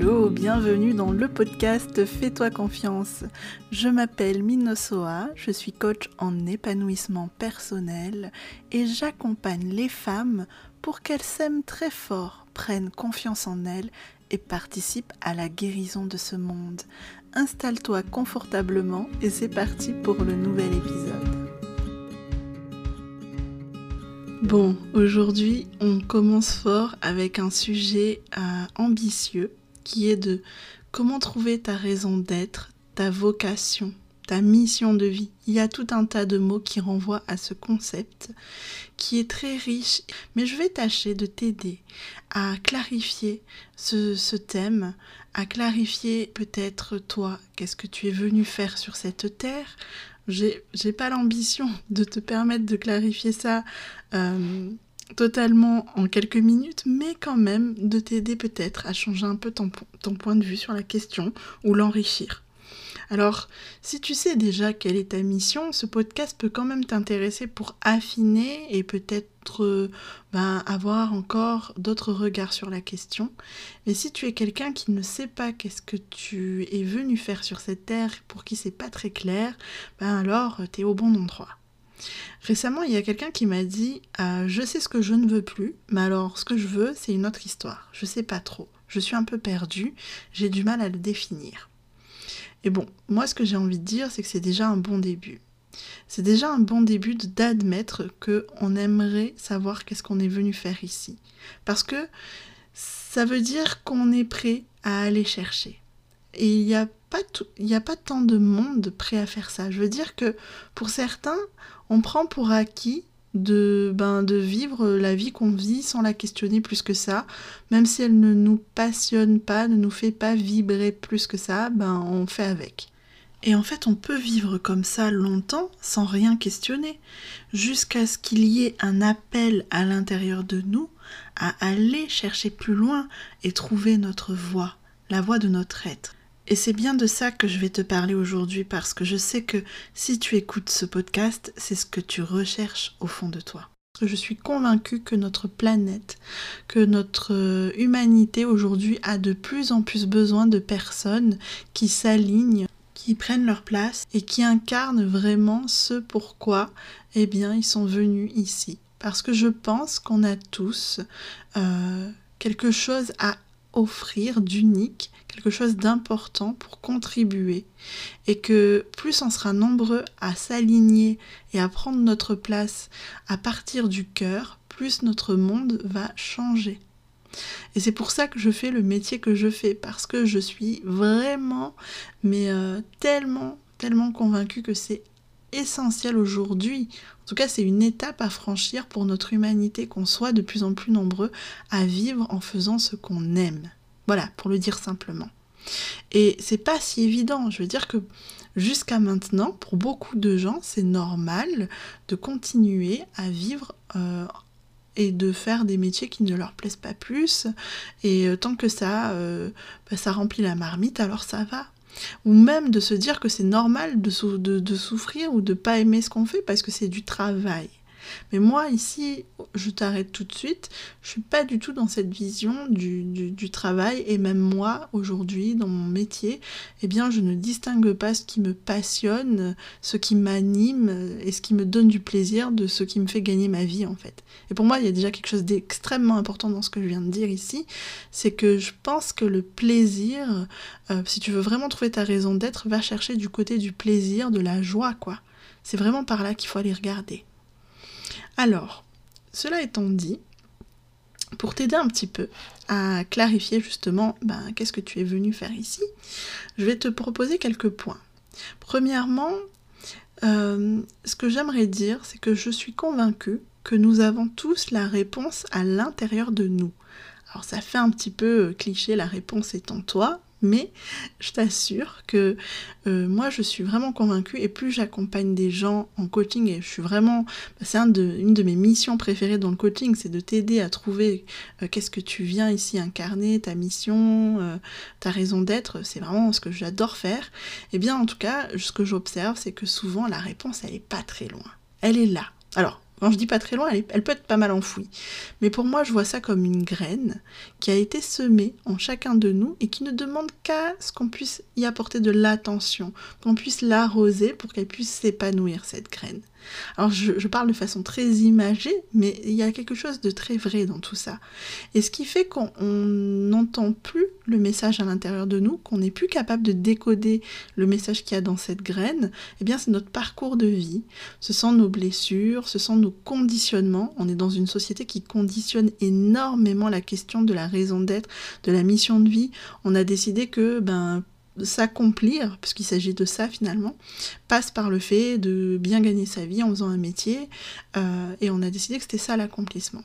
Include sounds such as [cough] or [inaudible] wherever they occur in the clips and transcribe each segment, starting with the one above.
Hello, bienvenue dans le podcast Fais-toi confiance. Je m'appelle Minosoa, je suis coach en épanouissement personnel et j'accompagne les femmes pour qu'elles s'aiment très fort, prennent confiance en elles et participent à la guérison de ce monde. Installe-toi confortablement et c'est parti pour le nouvel épisode. Bon, aujourd'hui, on commence fort avec un sujet euh, ambitieux qui est de comment trouver ta raison d'être, ta vocation, ta mission de vie. Il y a tout un tas de mots qui renvoient à ce concept qui est très riche, mais je vais tâcher de t'aider à clarifier ce, thème, à clarifier peut-être toi, qu'est-ce que tu es venu faire sur cette terre, j'ai pas l'ambition de te permettre de clarifier ça euh, totalement en quelques minutes, mais quand même de t'aider peut-être à changer un peu ton, point de vue sur la question ou l'enrichir. Alors, si tu sais déjà quelle est ta mission, ce podcast peut quand même t'intéresser pour affiner et peut-être euh, ben, avoir encore d'autres regards sur la question. Mais si tu es quelqu'un qui ne sait pas qu'est-ce que tu es venu faire sur cette terre, pour qui c'est pas très clair, ben alors tu es au bon endroit. Récemment, il y a quelqu'un qui m'a dit euh, Je sais ce que je ne veux plus, mais alors ce que je veux, c'est une autre histoire. Je sais pas trop. Je suis un peu perdue, j'ai du mal à le définir. Et bon, moi ce que j'ai envie de dire, c'est que c'est déjà un bon début. C'est déjà un bon début d'admettre que on aimerait savoir qu'est-ce qu'on est venu faire ici. Parce que ça veut dire qu'on est prêt à aller chercher. Et il n'y a, pas a pas tant de monde prêt à faire ça. Je veux dire que pour certains, on prend pour acquis de, ben, de vivre la vie qu'on vit sans la questionner plus que ça. Même si elle ne nous passionne pas, ne nous fait pas vibrer plus que ça, ben, on fait avec. Et en fait, on peut vivre comme ça longtemps sans rien questionner, jusqu'à ce qu'il y ait un appel à l'intérieur de nous à aller chercher plus loin et trouver notre voie, la voie de notre être. Et c'est bien de ça que je vais te parler aujourd'hui parce que je sais que si tu écoutes ce podcast, c'est ce que tu recherches au fond de toi. Je suis convaincue que notre planète, que notre euh, humanité aujourd'hui a de plus en plus besoin de personnes qui s'alignent, qui prennent leur place et qui incarnent vraiment ce pourquoi eh bien, ils sont venus ici. Parce que je pense qu'on a tous euh, quelque chose à offrir d'unique, quelque chose d'important pour contribuer et que plus on sera nombreux à s'aligner et à prendre notre place à partir du cœur, plus notre monde va changer. Et c'est pour ça que je fais le métier que je fais, parce que je suis vraiment, mais euh, tellement, tellement convaincue que c'est essentiel aujourd'hui. En tout cas, c'est une étape à franchir pour notre humanité, qu'on soit de plus en plus nombreux à vivre en faisant ce qu'on aime. Voilà, pour le dire simplement. Et c'est pas si évident. Je veux dire que jusqu'à maintenant, pour beaucoup de gens, c'est normal de continuer à vivre euh, et de faire des métiers qui ne leur plaisent pas plus. Et euh, tant que ça, euh, bah, ça remplit la marmite, alors ça va. Ou même de se dire que c'est normal de, de, de, souffrir ou de pas aimer ce qu'on fait parce que c'est du travail. Mais moi, ici, je t'arrête tout de suite, je suis pas du tout dans cette vision du, du, travail, et même moi, aujourd'hui, dans mon métier, eh bien, je ne distingue pas ce qui me passionne, ce qui m'anime, et ce qui me donne du plaisir de ce qui me fait gagner ma vie, en fait. Et pour moi, il y a déjà quelque chose d'extrêmement important dans ce que je viens de dire ici, c'est que je pense que le plaisir, euh, si tu veux vraiment trouver ta raison d'être, va chercher du côté du plaisir, de la joie, quoi. C'est vraiment par là qu'il faut aller regarder. Alors, cela étant dit, pour t'aider un petit peu à clarifier justement ben, qu'est-ce que tu es venu faire ici, je vais te proposer quelques points. Premièrement, euh, ce que j'aimerais dire, c'est que je suis convaincue que nous avons tous la réponse à l'intérieur de nous. Alors ça fait un petit peu cliché, la réponse est en toi, mais je t'assure que euh, moi je suis vraiment convaincue et plus j'accompagne des gens en coaching et je suis vraiment, bah, c'est un une de mes missions préférées dans le coaching, c'est de t'aider à trouver euh, qu'est-ce que tu viens ici incarner, ta mission, euh, ta raison d'être, c'est vraiment ce que j'adore faire. Et eh bien en tout cas, ce que j'observe, c'est que souvent la réponse elle est pas très loin. Elle est là. Alors, Quand je dis pas très loin, elle, peut être pas mal enfouie. Mais pour moi, je vois ça comme une graine qui a été semée en chacun de nous et qui ne demande qu'à ce qu'on puisse y apporter de l'attention, qu'on puisse l'arroser pour qu'elle puisse s'épanouir, cette graine. Alors je, parle de façon très imagée, mais il y a quelque chose de très vrai dans tout ça. Et ce qui fait qu'on n'entend plus le message à l'intérieur de nous, qu'on n'est plus capable de décoder le message qu'il y a dans cette graine, eh bien c'est notre parcours de vie, ce sont nos blessures, ce sont nos conditionnements. On est dans une société qui conditionne énormément la question de la raison d'être, de la mission de vie. On a décidé que ben s'accomplir, puisqu'il s'agit de ça finalement, passe par le fait de bien gagner sa vie en faisant un métier, euh, et on a décidé que c'était ça l'accomplissement.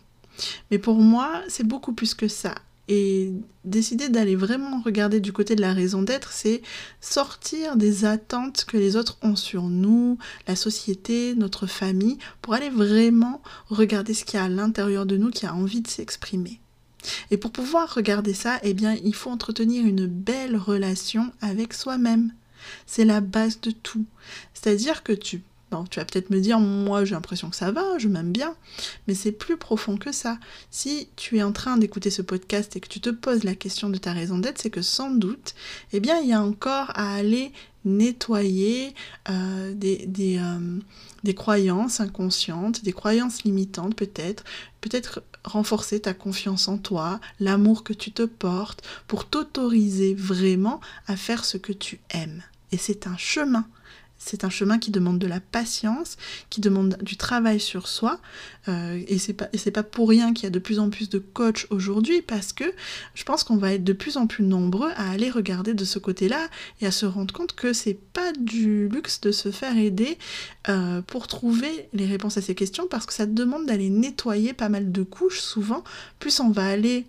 Mais pour moi, c'est beaucoup plus que ça. Et décider d'aller vraiment regarder du côté de la raison d'être, c'est sortir des attentes que les autres ont sur nous, la société, notre famille, pour aller vraiment regarder ce qu'il y a à l'intérieur de nous qui a envie de s'exprimer. Et pour pouvoir regarder ça, eh bien, il faut entretenir une belle relation avec soi-même. C'est la base de tout. C'est-à-dire que tu tu vas peut-être me dire, moi j'ai l'impression que ça va, je m'aime bien, mais c'est plus profond que ça. Si tu es en train d'écouter ce podcast et que tu te poses la question de ta raison d'être, c'est que sans doute, eh bien, il y a encore à aller nettoyer euh, des, des, euh, des croyances inconscientes, des croyances limitantes peut-être, peut-être renforcer ta confiance en toi, l'amour que tu te portes, pour t'autoriser vraiment à faire ce que tu aimes. Et c'est un chemin. C'est un chemin qui demande de la patience, qui demande du travail sur soi. Euh, et c'est pas, pas pour rien qu'il y a de plus en plus de coachs aujourd'hui, parce que je pense qu'on va être de plus en plus nombreux à aller regarder de ce côté-là et à se rendre compte que c'est pas du luxe de se faire aider euh, pour trouver les réponses à ces questions, parce que ça demande d'aller nettoyer pas mal de couches souvent. Plus on va aller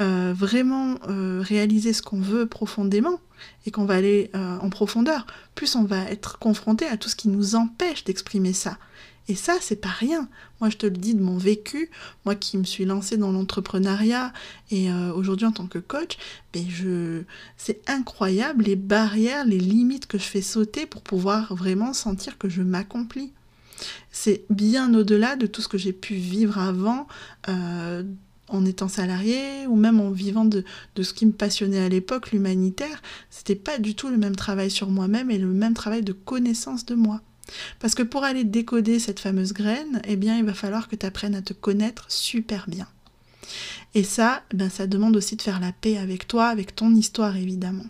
euh, vraiment réaliser ce qu'on veut profondément, et qu'on va aller euh, en profondeur, plus on va être confronté à tout ce qui nous empêche d'exprimer ça. Et ça, c'est pas rien. Moi, je te le dis de mon vécu, moi qui me suis lancée dans l'entrepreneuriat et euh, aujourd'hui en tant que coach, mais je... c'est incroyable les barrières, les limites que je fais sauter pour pouvoir vraiment sentir que je m'accomplis. C'est bien au-delà de tout ce que j'ai pu vivre avant. Euh, en étant salarié ou même en vivant de, ce qui me passionnait à l'époque, l'humanitaire, c'était pas du tout le même travail sur moi-même et le même travail de connaissance de moi. Parce que pour aller décoder cette fameuse graine, eh bien, il va falloir que tu apprennes à te connaître super bien. Et ça, ben, ça demande aussi de faire la paix avec toi, avec ton histoire évidemment.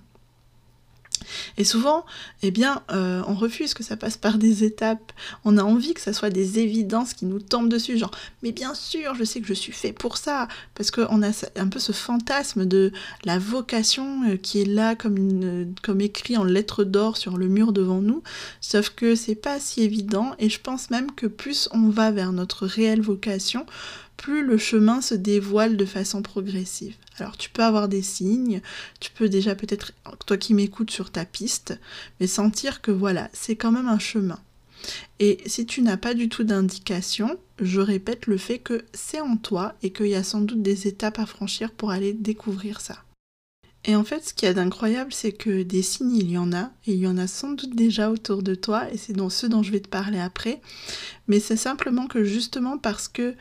Et souvent, eh bien, euh, on refuse que ça passe par des étapes. On a envie que ça soit des évidences qui nous tombent dessus, genre, mais bien sûr, je sais que je suis fait pour ça, parce qu'on a un peu ce fantasme de la vocation euh, qui est là comme, comme écrit en lettres d'or sur le mur devant nous, sauf que c'est pas si évident, et je pense même que plus on va vers notre réelle vocation, plus le chemin se dévoile de façon progressive. Alors tu peux avoir des signes, tu peux déjà peut-être, toi qui m'écoutes sur ta piste, mais sentir que voilà, c'est quand même un chemin. Et si tu n'as pas du tout d'indication, je répète le fait que c'est en toi et qu'il y a sans doute des étapes à franchir pour aller découvrir ça. Et en fait, ce qu'il y a d'incroyable, c'est que des signes, il y en a, et il y en a sans doute déjà autour de toi, et c'est dans ceux dont je vais te parler après. Mais c'est simplement que justement parce que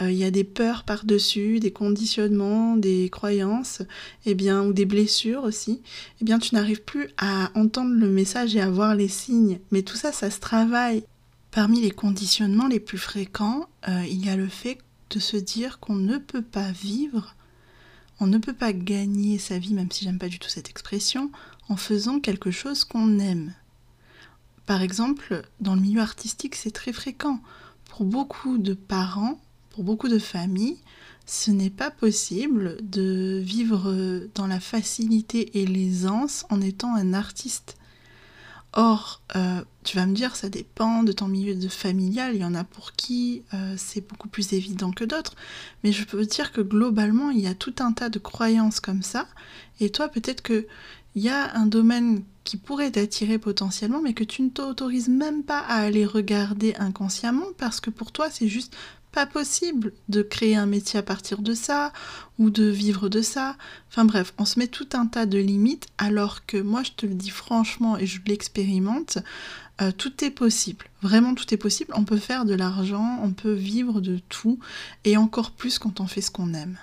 il y a des peurs par-dessus, des conditionnements, des croyances, eh bien, ou des blessures aussi, eh bien, tu n'arrives plus à entendre le message et à voir les signes. Mais tout ça, ça se travaille. Parmi les conditionnements les plus fréquents, euh, il y a le fait de se dire qu'on ne peut pas vivre on ne peut pas gagner sa vie, même si j'aime pas du tout cette expression, en faisant quelque chose qu'on aime. Par exemple, dans le milieu artistique, c'est très fréquent. Pour beaucoup de parents, pour beaucoup de familles, ce n'est pas possible de vivre dans la facilité et l'aisance en étant un artiste. Or, euh, tu vas me dire, ça dépend de ton milieu de familial, il y en a pour qui euh, c'est beaucoup plus évident que d'autres, mais je peux te dire que globalement, il y a tout un tas de croyances comme ça, et toi, peut-être qu'il y a un domaine qui pourrait t'attirer potentiellement, mais que tu ne t'autorises même pas à aller regarder inconsciemment, parce que pour toi, c'est juste pas possible de créer un métier à partir de ça ou de vivre de ça. Enfin bref, on se met tout un tas de limites alors que moi je te le dis franchement et je l'expérimente, euh, tout est possible. Vraiment, tout est possible. On peut faire de l'argent, on peut vivre de tout, et encore plus quand on fait ce qu'on aime.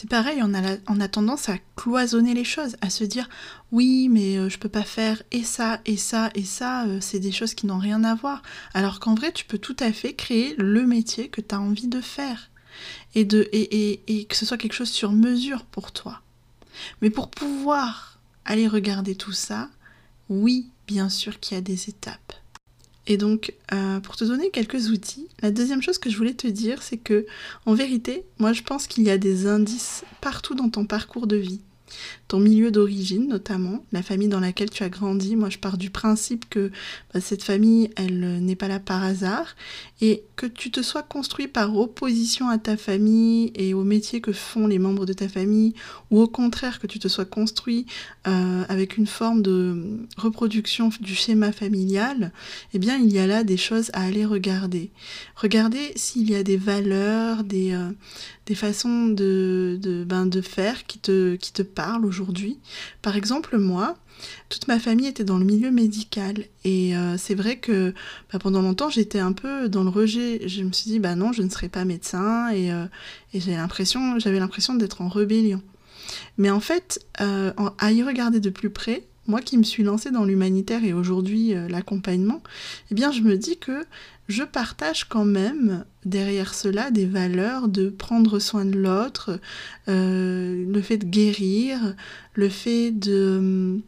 C'est pareil, on a, tendance à cloisonner les choses, à se dire oui, mais je euh, je peux pas faire et ça, et ça, et ça, euh, c'est des choses qui n'ont rien à voir. Alors qu'en vrai, tu peux tout à fait créer le métier que tu as envie de faire et, de, et, et que ce soit quelque chose sur mesure pour toi. Mais pour pouvoir aller regarder tout ça, oui, bien sûr qu'il y a des étapes. Et donc, euh, pour te donner quelques outils, la deuxième chose que je voulais te dire, c'est que, en vérité, moi je pense qu'il y a des indices partout dans ton parcours de vie ton milieu d'origine notamment, la famille dans laquelle tu as grandi. Moi, je pars du principe que bah, cette famille, elle euh, n'est pas là par hasard et que tu te sois construit par opposition à ta famille et au métier que font les membres de ta famille, ou au contraire que tu te sois construit euh, avec une forme de reproduction du schéma familial, eh bien, il y a là des choses à aller regarder. Regardez s'il y a des valeurs, des, euh, des façons de, de, ben, de faire qui te, qui te parlent aujourd'hui. Par exemple, moi, toute ma famille était dans le milieu médical et euh, c'est vrai que bah, pendant longtemps j'étais un peu dans le rejet. Je me suis dit bah non, je ne serai pas médecin et, euh, l'impression, j'avais l'impression d'être en rébellion. Mais en fait, euh, à y regarder de plus près, moi qui me suis lancée dans l'humanitaire et aujourd'hui l'accompagnement, eh bien je me dis que je partage quand même derrière cela des valeurs de prendre soin de l'autre, euh, le fait de guérir, le fait de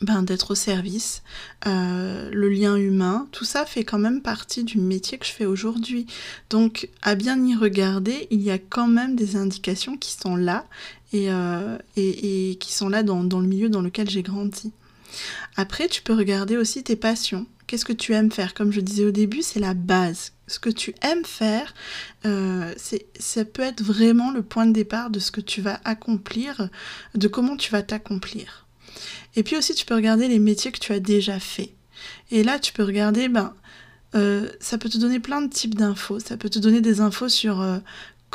ben, d'être au service, euh, le lien humain, tout ça fait quand même partie du métier que je fais aujourd'hui. Donc à bien y regarder, il y a quand même des indications qui sont là et, euh, et, qui sont là dans, le milieu dans lequel j'ai grandi. Après, tu peux regarder aussi tes passions. Qu'est-ce que tu aimes faire? Comme je disais au début, c'est la base. Ce que tu aimes faire, euh, ça peut être vraiment le point de départ de ce que tu vas accomplir, de comment tu vas t'accomplir. Et puis aussi, tu peux regarder les métiers que tu as déjà fait. Et là, tu peux regarder, ben, euh, ça peut te donner plein de types d'infos. Ça peut te donner des infos sur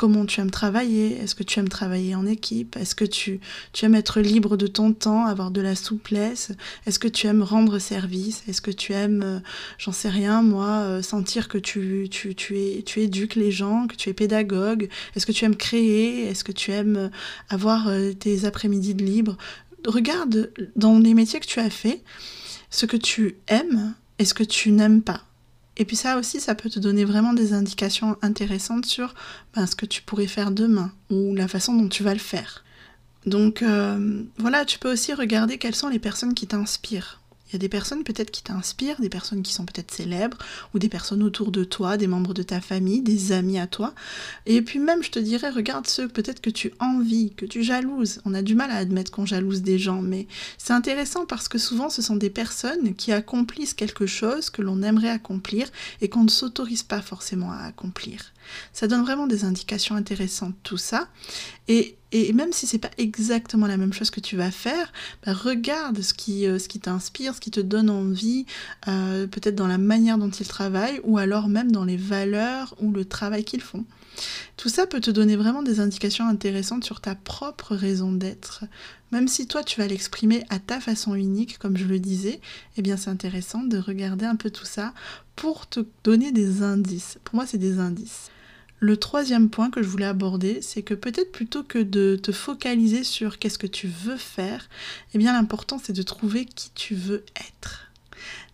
comment tu aimes travailler, est-ce que tu aimes travailler en équipe, est-ce que tu, tu aimes être libre de ton temps, avoir de la souplesse, est-ce que tu aimes rendre service, est-ce que tu aimes, euh, j'en sais rien moi, euh, sentir que tu, tu, tu, es, tu éduques les gens, que tu es pédagogue, est-ce que tu aimes créer, est-ce que tu aimes euh, avoir tes après-midi de libre? Regarde dans les métiers que tu as fait, ce que tu aimes et ce que tu n'aimes pas? Et puis ça aussi, ça peut te donner vraiment des indications intéressantes sur ben, ce que tu pourrais faire demain ou la façon dont tu vas le faire. Donc euh, voilà, tu peux aussi regarder quelles sont les personnes qui t'inspirent. Il y a des personnes peut-être qui t'inspirent, des personnes qui sont peut-être célèbres, ou des personnes autour de toi, des membres de ta famille, des amis à toi. Et puis même, je te dirais, regarde ceux peut-être que tu envies, que tu jalouses. On a du mal à admettre qu'on jalouse des gens, mais c'est intéressant parce que souvent ce sont des personnes qui accomplissent quelque chose que l'on aimerait accomplir et qu'on ne s'autorise pas forcément à accomplir. Ça donne vraiment des indications intéressantes tout ça. Et, même si c'est pas exactement la même chose que tu vas faire, bah, regarde ce qui, euh, ce qui t'inspire, ce qui te donne envie, euh, peut-être dans la manière dont ils travaillent ou alors même dans les valeurs ou le travail qu'ils font. Tout ça peut te donner vraiment des indications intéressantes sur ta propre raison d'être. Même si toi tu vas l'exprimer à ta façon unique, comme je le disais, eh bien c'est intéressant de regarder un peu tout ça pour te donner des indices. Pour moi c'est des indices. Le troisième point que je voulais aborder, c'est que peut-être plutôt que de te focaliser sur qu'est-ce que tu veux faire, eh bien l'important c'est de trouver qui tu veux être.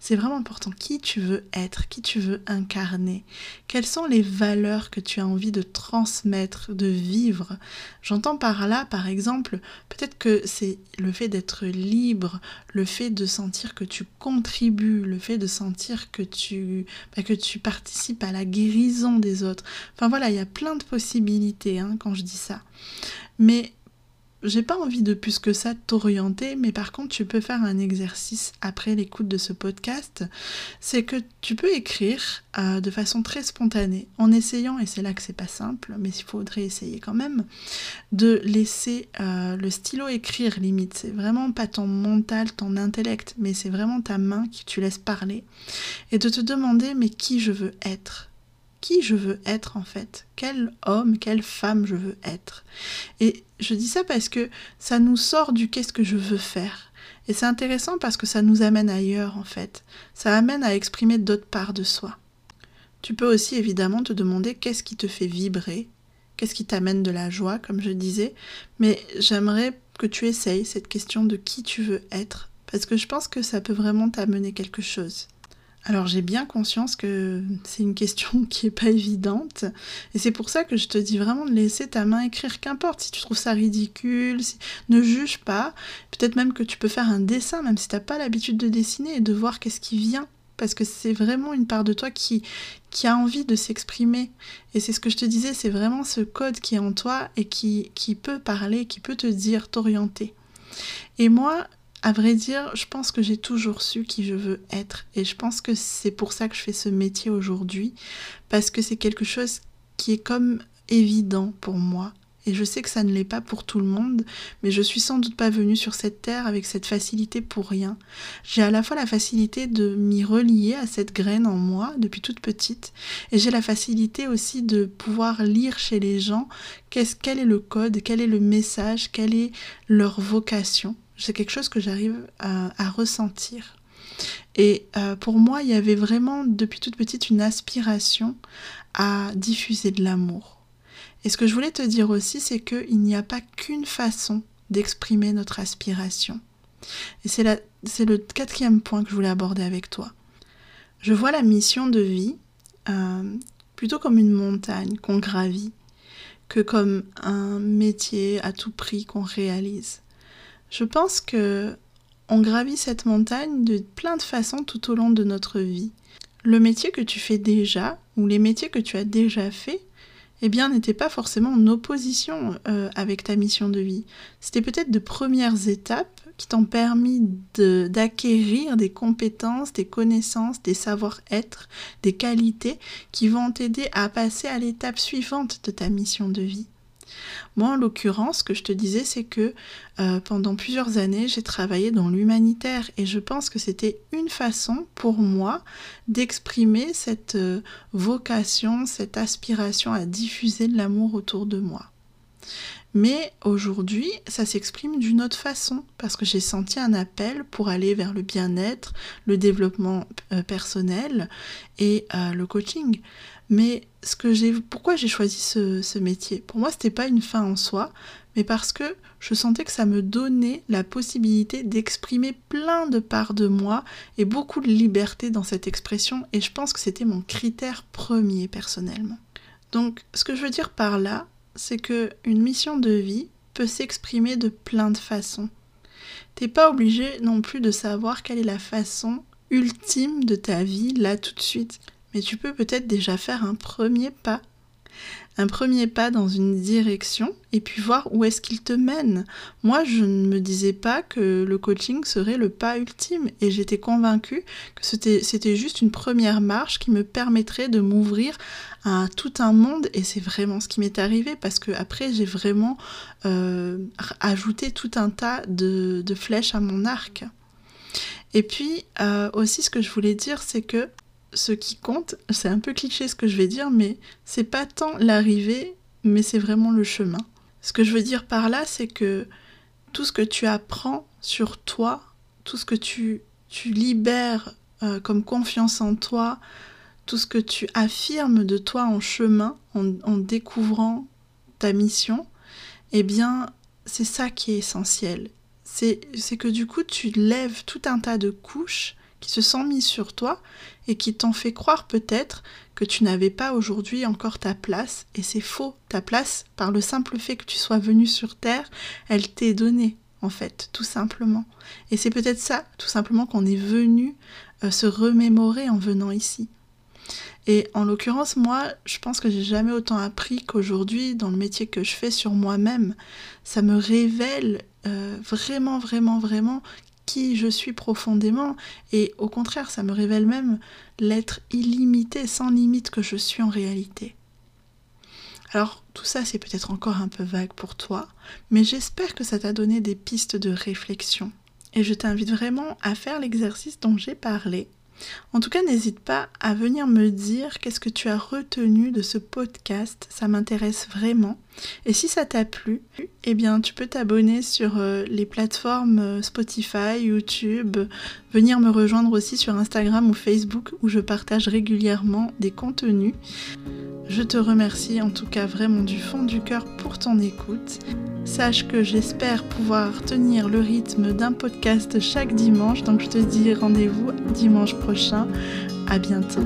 C'est vraiment important qui tu veux être, qui tu veux incarner, quelles sont les valeurs que tu as envie de transmettre, de vivre? J'entends par là, par exemple, peut-être que c'est le fait d'être libre, le fait de sentir que tu contribues, le fait de sentir que tu, bah, participes à la guérison des autres. Enfin voilà, il y a plein de possibilités hein, quand je dis ça. Mais j'ai pas envie de plus que ça t'orienter, mais par contre, tu peux faire un exercice après l'écoute de ce podcast. C'est que tu peux écrire euh, de façon très spontanée, en essayant, et c'est là que c'est pas simple, mais il faudrait essayer quand même, de laisser euh, le stylo écrire limite. C'est vraiment pas ton mental, ton intellect, mais c'est vraiment ta main que tu laisses parler. Et de te demander, mais qui je veux être? Qui je veux être en fait, quel homme, quelle femme je veux être. Et je dis ça parce que ça nous sort du qu'est-ce que je veux faire. Et c'est intéressant parce que ça nous amène ailleurs en fait. Ça amène à exprimer d'autres parts de soi. Tu peux aussi évidemment te demander qu'est-ce qui te fait vibrer, qu'est-ce qui t'amène de la joie, comme je disais, mais j'aimerais que tu essayes cette question de qui tu veux être, parce que je pense que ça peut vraiment t'amener quelque chose. Alors j'ai bien conscience que c'est une question [laughs] qui est pas évidente et c'est pour ça que je te dis vraiment de laisser ta main écrire qu'importe si tu trouves ça ridicule, ne juge pas, peut-être même que tu peux faire un dessin même si tu n'as pas l'habitude de dessiner et de voir qu'est-ce qui vient parce que c'est vraiment une part de toi qui, qui a envie de s'exprimer. Et c'est ce que je te disais, c'est vraiment ce code qui est en toi et qui, qui peut parler, qui peut te dire, t'orienter. Et moi, à vrai dire, je pense que j'ai toujours su qui je veux être. Et je pense que c'est pour ça que je fais ce métier aujourd'hui. Parce que c'est quelque chose qui est comme évident pour moi. Et je sais que ça ne l'est pas pour tout le monde, mais je suis sans doute pas venue sur cette terre avec cette facilité pour rien. J'ai à la fois la facilité de m'y relier à cette graine en moi depuis toute petite, et j'ai la facilité aussi de pouvoir lire chez les gens qu'est-ce, quel est le code, quel est le message, quelle est leur vocation. C'est quelque chose que j'arrive à, ressentir. Et euh, pour moi, il y avait vraiment depuis toute petite une aspiration à diffuser de l'amour. Et ce que je voulais te dire aussi, c'est qu'il n'y a pas qu'une façon d'exprimer notre aspiration. Et c'est le quatrième point que je voulais aborder avec toi. Je vois la mission de vie euh, plutôt comme une montagne qu'on gravit que comme un métier à tout prix qu'on réalise. Je pense que on gravit cette montagne de plein de façons tout au long de notre vie. Le métier que tu fais déjà, ou les métiers que tu as déjà fait, eh bien, n'étaient pas forcément en opposition euh, avec ta mission de vie. C'était peut-être de premières étapes qui t'ont permis d'acquérir des compétences, des connaissances, des savoir-être, des qualités qui vont t'aider à passer à l'étape suivante de ta mission de vie. Moi, en l'occurrence, ce que je te disais, c'est que euh, pendant plusieurs années, j'ai travaillé dans l'humanitaire et je pense que c'était une façon pour moi d'exprimer cette euh, vocation, cette aspiration à diffuser de l'amour autour de moi. Mais aujourd'hui, ça s'exprime d'une autre façon, parce que j'ai senti un appel pour aller vers le bien-être, le développement euh, personnel et le coaching. Mais ce que j'ai, pourquoi j'ai choisi ce, métier? Pour moi, c'était pas une fin en soi, mais parce que je sentais que ça me donnait la possibilité d'exprimer plein de parts de moi et beaucoup de liberté dans cette expression. Et je pense que c'était mon critère premier personnellement. Donc, ce que je veux dire par là, c'est que une mission de vie peut s'exprimer de plein de façons. T'es pas obligé non plus de savoir quelle est la façon ultime de ta vie là tout de suite mais tu peux peut-être déjà faire un premier pas. Un premier pas dans une direction et puis voir où est-ce qu'il te mène. Moi, je ne me disais pas que le coaching serait le pas ultime et j'étais convaincue que c'était juste une première marche qui me permettrait de m'ouvrir à tout un monde et c'est vraiment ce qui m'est arrivé parce que après j'ai vraiment euh, ajouté tout un tas de, flèches à mon arc. Et puis euh, aussi ce que je voulais dire c'est que ce qui compte, c'est un peu cliché ce que je vais dire, mais c'est pas tant l'arrivée, mais c'est vraiment le chemin. Ce que je veux dire par là, c'est que tout ce que tu apprends sur toi, tout ce que tu, tu libères euh, comme confiance en toi, tout ce que tu affirmes de toi en chemin, en, en découvrant ta mission, eh bien, c'est ça qui est essentiel. C'est que du coup, tu lèves tout un tas de couches qui se sont mis sur toi et qui t'ont fait croire peut-être que tu n'avais pas aujourd'hui encore ta place, et c'est faux. Ta place, par le simple fait que tu sois venu sur Terre, elle t'est donnée, en fait, tout simplement. Et c'est peut-être ça, tout simplement, qu'on est venu euh, se remémorer en venant ici. Et en l'occurrence, moi, je pense que j'ai jamais autant appris qu'aujourd'hui dans le métier que je fais sur moi-même. Ça me révèle euh, vraiment, vraiment, vraiment qui je suis profondément et au contraire ça me révèle même l'être illimité, sans limite que je suis en réalité. Alors tout ça c'est peut-être encore un peu vague pour toi, mais j'espère que ça t'a donné des pistes de réflexion. Et je t'invite vraiment à faire l'exercice dont j'ai parlé, En tout cas, n'hésite pas à venir me dire qu'est-ce que tu as retenu de ce podcast. Ça m'intéresse vraiment. Et si ça t'a plu, eh bien, tu peux t'abonner sur euh, les plateformes euh, Spotify, YouTube, venir me rejoindre aussi sur Instagram ou Facebook où je partage régulièrement des contenus. Je te remercie en tout cas vraiment du fond du cœur pour ton écoute. Sache que j'espère pouvoir tenir le rythme d'un podcast chaque dimanche, donc je te dis rendez-vous dimanche prochain. À bientôt.